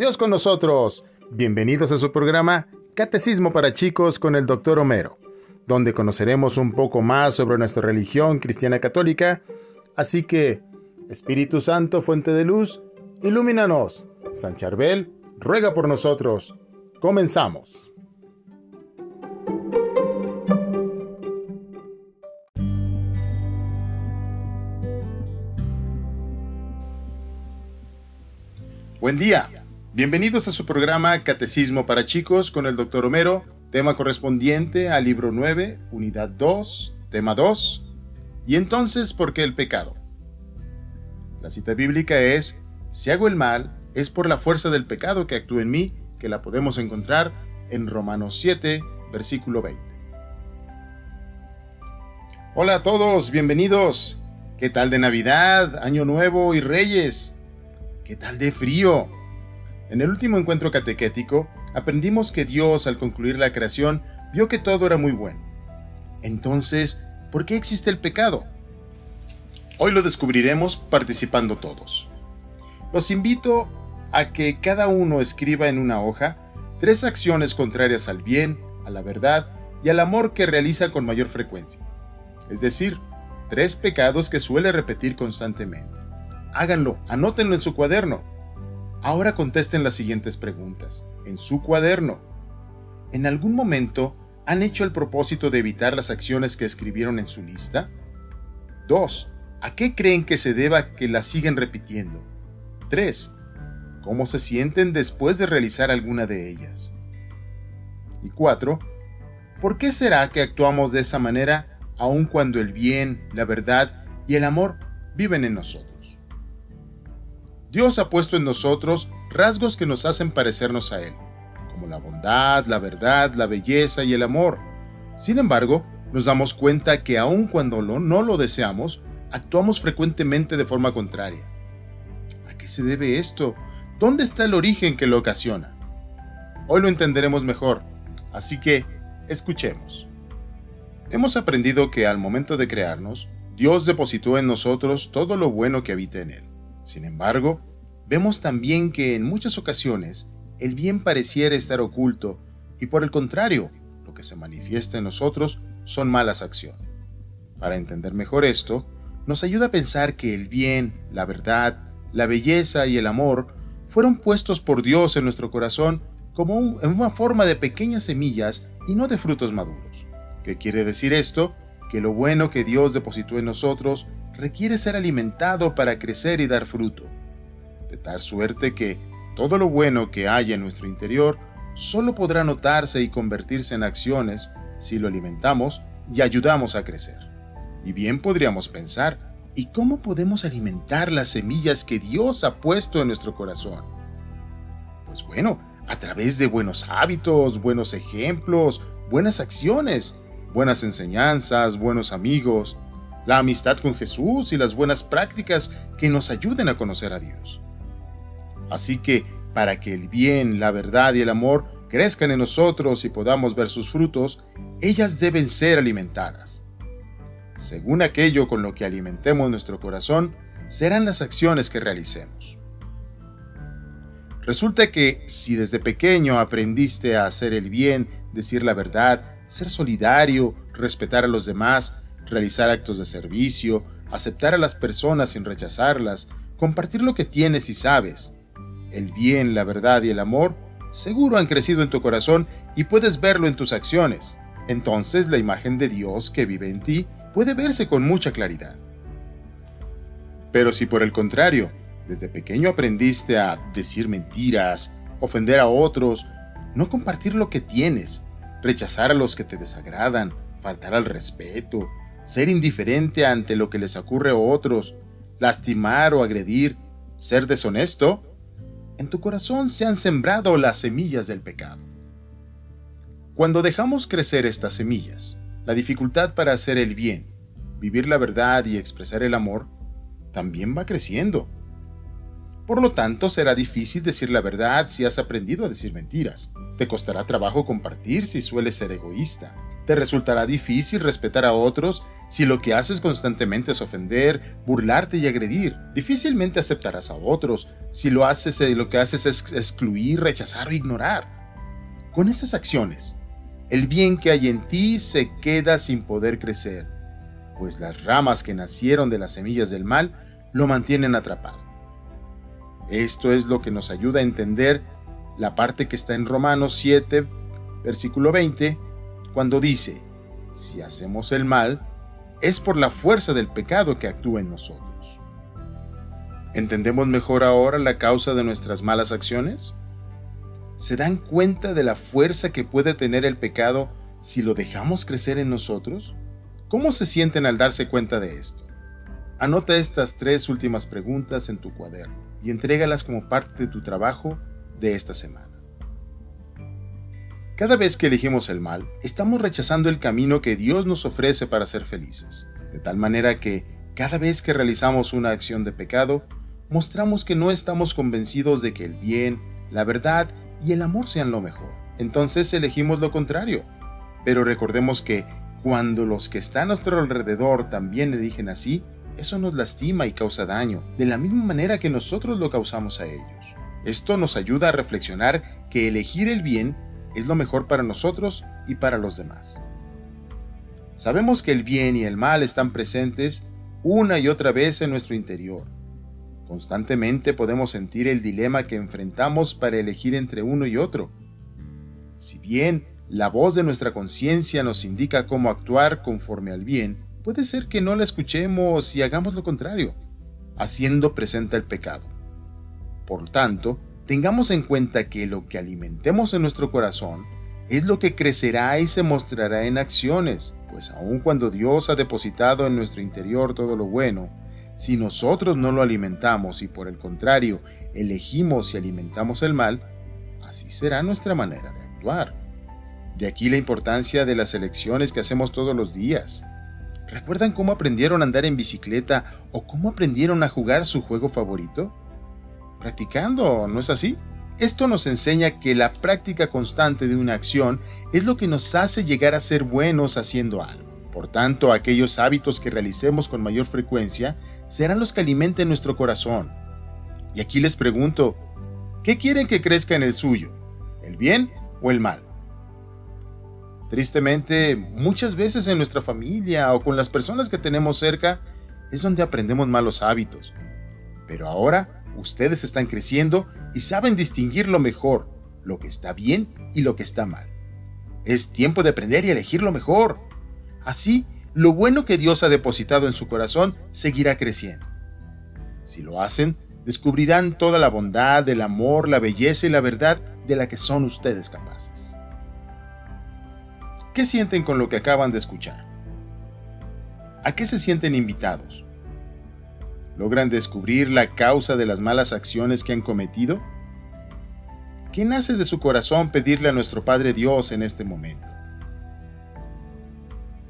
Dios con nosotros. Bienvenidos a su programa Catecismo para chicos con el Dr. Homero, donde conoceremos un poco más sobre nuestra religión cristiana católica. Así que, Espíritu Santo, fuente de luz, ilumínanos. San Charbel, ruega por nosotros. Comenzamos. Buen día. Bienvenidos a su programa Catecismo para chicos con el Dr. Homero, tema correspondiente al libro 9, unidad 2, tema 2. Y entonces, ¿por qué el pecado? La cita bíblica es, si hago el mal, es por la fuerza del pecado que actúa en mí, que la podemos encontrar en Romanos 7, versículo 20. Hola a todos, bienvenidos. ¿Qué tal de Navidad, Año Nuevo y Reyes? ¿Qué tal de frío? En el último encuentro catequético, aprendimos que Dios, al concluir la creación, vio que todo era muy bueno. Entonces, ¿por qué existe el pecado? Hoy lo descubriremos participando todos. Los invito a que cada uno escriba en una hoja tres acciones contrarias al bien, a la verdad y al amor que realiza con mayor frecuencia. Es decir, tres pecados que suele repetir constantemente háganlo, anótenlo en su cuaderno. Ahora contesten las siguientes preguntas, en su cuaderno. ¿En algún momento han hecho el propósito de evitar las acciones que escribieron en su lista? 2. ¿A qué creen que se deba que las siguen repitiendo? 3. ¿Cómo se sienten después de realizar alguna de ellas? Y 4. ¿Por qué será que actuamos de esa manera aun cuando el bien, la verdad y el amor viven en nosotros? Dios ha puesto en nosotros rasgos que nos hacen parecernos a Él, como la bondad, la verdad, la belleza y el amor. Sin embargo, nos damos cuenta que aun cuando no lo deseamos, actuamos frecuentemente de forma contraria. ¿A qué se debe esto? ¿Dónde está el origen que lo ocasiona? Hoy lo entenderemos mejor, así que escuchemos. Hemos aprendido que al momento de crearnos, Dios depositó en nosotros todo lo bueno que habita en Él. Sin embargo, vemos también que en muchas ocasiones el bien pareciera estar oculto y por el contrario, lo que se manifiesta en nosotros son malas acciones. Para entender mejor esto, nos ayuda a pensar que el bien, la verdad, la belleza y el amor fueron puestos por Dios en nuestro corazón como en una forma de pequeñas semillas y no de frutos maduros. ¿Qué quiere decir esto? Que lo bueno que Dios depositó en nosotros requiere ser alimentado para crecer y dar fruto, de tal suerte que todo lo bueno que hay en nuestro interior solo podrá notarse y convertirse en acciones si lo alimentamos y ayudamos a crecer. Y bien podríamos pensar, ¿y cómo podemos alimentar las semillas que Dios ha puesto en nuestro corazón? Pues bueno, a través de buenos hábitos, buenos ejemplos, buenas acciones, buenas enseñanzas, buenos amigos, la amistad con Jesús y las buenas prácticas que nos ayuden a conocer a Dios. Así que, para que el bien, la verdad y el amor crezcan en nosotros y podamos ver sus frutos, ellas deben ser alimentadas. Según aquello con lo que alimentemos nuestro corazón, serán las acciones que realicemos. Resulta que si desde pequeño aprendiste a hacer el bien, decir la verdad, ser solidario, respetar a los demás, realizar actos de servicio, aceptar a las personas sin rechazarlas, compartir lo que tienes y sabes. El bien, la verdad y el amor seguro han crecido en tu corazón y puedes verlo en tus acciones. Entonces la imagen de Dios que vive en ti puede verse con mucha claridad. Pero si por el contrario, desde pequeño aprendiste a decir mentiras, ofender a otros, no compartir lo que tienes, rechazar a los que te desagradan, faltar al respeto, ser indiferente ante lo que les ocurre a otros, lastimar o agredir, ser deshonesto, en tu corazón se han sembrado las semillas del pecado. Cuando dejamos crecer estas semillas, la dificultad para hacer el bien, vivir la verdad y expresar el amor, también va creciendo. Por lo tanto, será difícil decir la verdad si has aprendido a decir mentiras. Te costará trabajo compartir si sueles ser egoísta. Te resultará difícil respetar a otros Si lo que haces constantemente es ofender, burlarte y agredir, difícilmente aceptarás a otros. Si lo haces, eh, lo que haces es excluir, rechazar o ignorar. Con esas acciones, el bien que hay en ti se queda sin poder crecer, pues las ramas que nacieron de las semillas del mal lo mantienen atrapado. Esto es lo que nos ayuda a entender la parte que está en Romanos 7, versículo 20, cuando dice, si hacemos el mal, es por la fuerza del pecado que actúa en nosotros. ¿Entendemos mejor ahora la causa de nuestras malas acciones? ¿Se dan cuenta de la fuerza que puede tener el pecado si lo dejamos crecer en nosotros? ¿Cómo se sienten al darse cuenta de esto? Anota estas tres últimas preguntas en tu cuaderno y entrégalas como parte de tu trabajo de esta semana. Cada vez que elegimos el mal, estamos rechazando el camino que Dios nos ofrece para ser felices, de tal manera que cada vez que realizamos una acción de pecado, mostramos que no estamos convencidos de que el bien, la verdad y el amor sean lo mejor. Entonces elegimos lo contrario. Pero recordemos que cuando los que están a nuestro alrededor también eligen así, eso nos lastima y causa daño, de la misma manera que nosotros lo causamos a ellos. Esto nos ayuda a reflexionar que elegir el bien es lo mejor para nosotros y para los demás. Sabemos que el bien y el mal están presentes una y otra vez en nuestro interior. Constantemente podemos sentir el dilema que enfrentamos para elegir entre uno y otro. Si bien la voz de nuestra conciencia nos indica cómo actuar conforme al bien, puede ser que no la escuchemos y hagamos lo contrario, haciendo presente el pecado. Por tanto, Tengamos en cuenta que lo que alimentemos en nuestro corazón es lo que crecerá y se mostrará en acciones, pues aun cuando Dios ha depositado en nuestro interior todo lo bueno, si nosotros no lo alimentamos y por el contrario elegimos y alimentamos el mal, así será nuestra manera de actuar. De aquí la importancia de las elecciones que hacemos todos los días. ¿Recuerdan cómo aprendieron a andar en bicicleta o cómo aprendieron a jugar su juego favorito? Practicando, ¿no es así? Esto nos enseña que la práctica constante de una acción es lo que nos hace llegar a ser buenos haciendo algo. Por tanto, aquellos hábitos que realicemos con mayor frecuencia serán los que alimenten nuestro corazón. Y aquí les pregunto, ¿qué quieren que crezca en el suyo? ¿El bien o el mal? Tristemente, muchas veces en nuestra familia o con las personas que tenemos cerca es donde aprendemos malos hábitos. Pero ahora Ustedes están creciendo y saben distinguir lo mejor, lo que está bien y lo que está mal. Es tiempo de aprender y elegir lo mejor. Así, lo bueno que Dios ha depositado en su corazón seguirá creciendo. Si lo hacen, descubrirán toda la bondad, el amor, la belleza y la verdad de la que son ustedes capaces. ¿Qué sienten con lo que acaban de escuchar? ¿A qué se sienten invitados? Logran descubrir la causa de las malas acciones que han cometido? ¿Qué nace de su corazón pedirle a nuestro Padre Dios en este momento?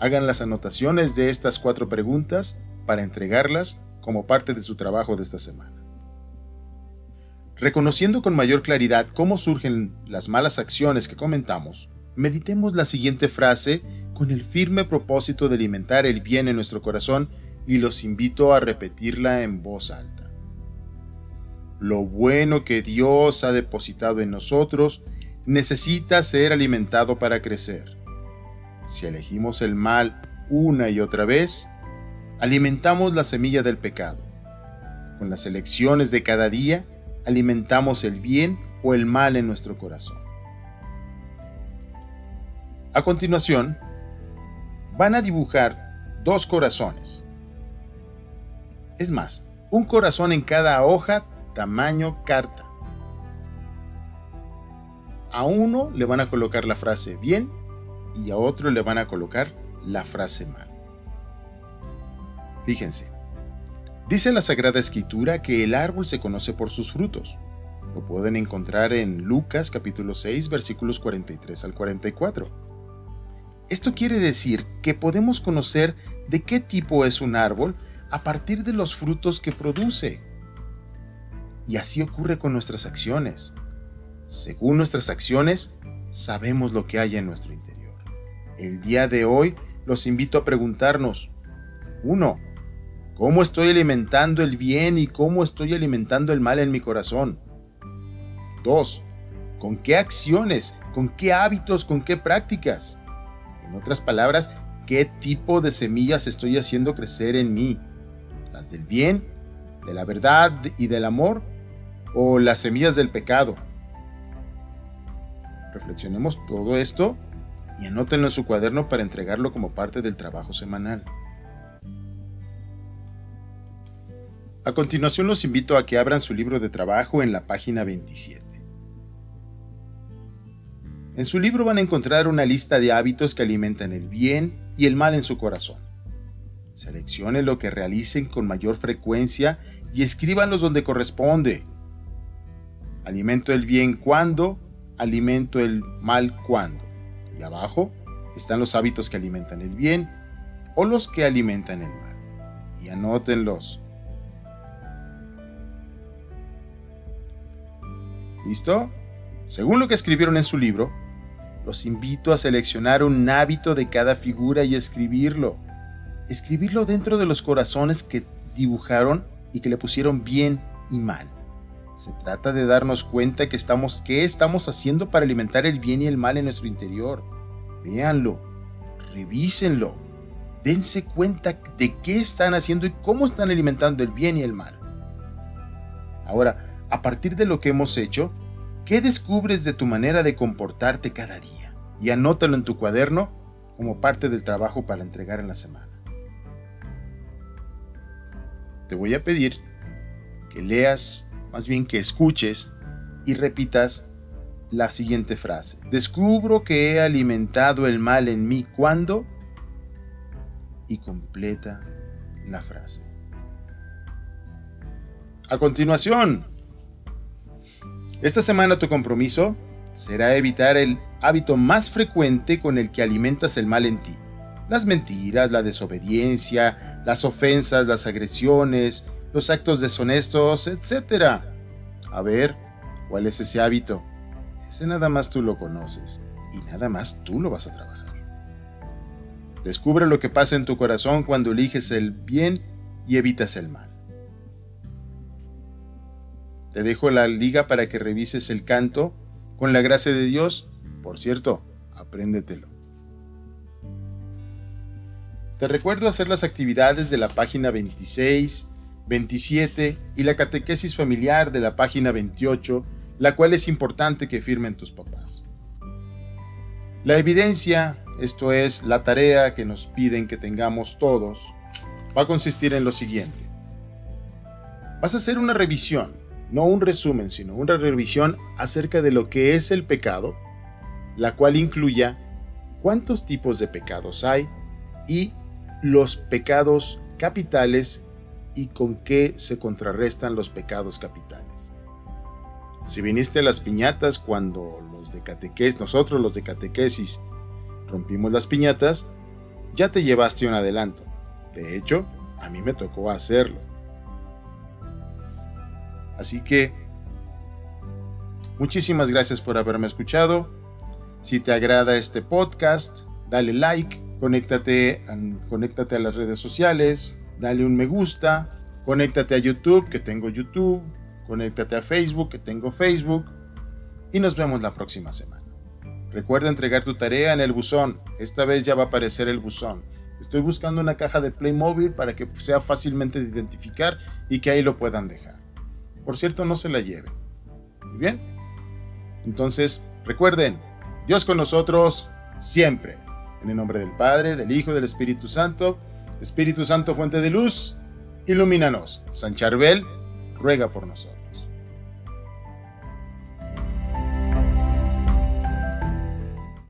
Hagan las anotaciones de estas cuatro preguntas para entregarlas como parte de su trabajo de esta semana. Reconociendo con mayor claridad cómo surgen las malas acciones que comentamos, meditemos la siguiente frase con el firme propósito de alimentar el bien en nuestro corazón y los invito a repetirla en voz alta. Lo bueno que Dios ha depositado en nosotros necesita ser alimentado para crecer. Si elegimos el mal una y otra vez, alimentamos la semilla del pecado. Con las elecciones de cada día, alimentamos el bien o el mal en nuestro corazón. A continuación, van a dibujar dos corazones es más, un corazón en cada hoja tamaño carta. A uno le van a colocar la frase bien y a otro le van a colocar la frase mal. Fíjense, dice la Sagrada Escritura que el árbol se conoce por sus frutos. Lo pueden encontrar en Lucas capítulo 6 versículos 43 al 44. Esto quiere decir que podemos conocer de qué tipo es un árbol a partir de los frutos que produce. Y así ocurre con nuestras acciones. Según nuestras acciones, sabemos lo que hay en nuestro interior. El día de hoy los invito a preguntarnos, 1. ¿Cómo estoy alimentando el bien y cómo estoy alimentando el mal en mi corazón? 2. ¿Con qué acciones, con qué hábitos, con qué prácticas? En otras palabras, ¿qué tipo de semillas estoy haciendo crecer en mí? ¿Las del bien, de la verdad y del amor? ¿O las semillas del pecado? Reflexionemos todo esto y anótenlo en su cuaderno para entregarlo como parte del trabajo semanal. A continuación los invito a que abran su libro de trabajo en la página 27. En su libro van a encontrar una lista de hábitos que alimentan el bien y el mal en su corazón. Seleccione lo que realicen con mayor frecuencia y escríbanlos donde corresponde. Alimento el bien cuando, alimento el mal cuando. Y abajo están los hábitos que alimentan el bien o los que alimentan el mal. Y anótenlos. ¿Listo? Según lo que escribieron en su libro, los invito a seleccionar un hábito de cada figura y escribirlo. Escribirlo dentro de los corazones que dibujaron y que le pusieron bien y mal. Se trata de darnos cuenta que estamos, qué estamos haciendo para alimentar el bien y el mal en nuestro interior. Véanlo, revísenlo, dense cuenta de qué están haciendo y cómo están alimentando el bien y el mal. Ahora, a partir de lo que hemos hecho, ¿qué descubres de tu manera de comportarte cada día? Y anótalo en tu cuaderno como parte del trabajo para entregar en la semana. Te voy a pedir que leas más bien que escuches y repitas la siguiente frase. Descubro que he alimentado el mal en mí cuando y completa la frase. A continuación, esta semana tu compromiso será evitar el hábito más frecuente con el que alimentas el mal en ti. Las mentiras, la desobediencia, las ofensas, las agresiones, los actos deshonestos, etc. A ver, ¿cuál es ese hábito? Ese nada más tú lo conoces y nada más tú lo vas a trabajar. Descubre lo que pasa en tu corazón cuando eliges el bien y evitas el mal. Te dejo la liga para que revises el canto con la gracia de Dios. Por cierto, apréndetelo. Te recuerdo hacer las actividades de la página 26 27 y la catequesis familiar de la página 28, la cual es importante que firmen tus papás. La evidencia, esto es la tarea que nos piden que tengamos todos, va a consistir en lo siguiente. Vas a hacer una revisión, no un resumen, sino una revisión acerca de lo que es el pecado, la cual incluya cuántos tipos de pecados hay y los pecados capitales y con qué se contrarrestan los pecados capitales. Si viniste a las piñatas cuando los de nosotros los de catequesis, rompimos las piñatas, ya te llevaste un adelanto. De hecho, a mí me tocó hacerlo. Así que, muchísimas gracias por haberme escuchado. Si te agrada este podcast, dale like, conéctate, conéctate a las redes sociales, dale un me gusta, conéctate a YouTube, que tengo YouTube, conéctate a Facebook, que tengo Facebook, y nos vemos la próxima semana. Recuerda entregar tu tarea en el buzón, esta vez ya va a aparecer el buzón. Estoy buscando una caja de Playmobil para que sea fácilmente de identificar y que ahí lo puedan dejar. Por cierto, no se la lleven. ¿Muy bien? Entonces, recuerden, Dios con nosotros siempre. En el nombre del Padre, del Hijo del Espíritu Santo. Espíritu Santo, fuente de luz, ilumínanos. San Charbel ruega por nosotros.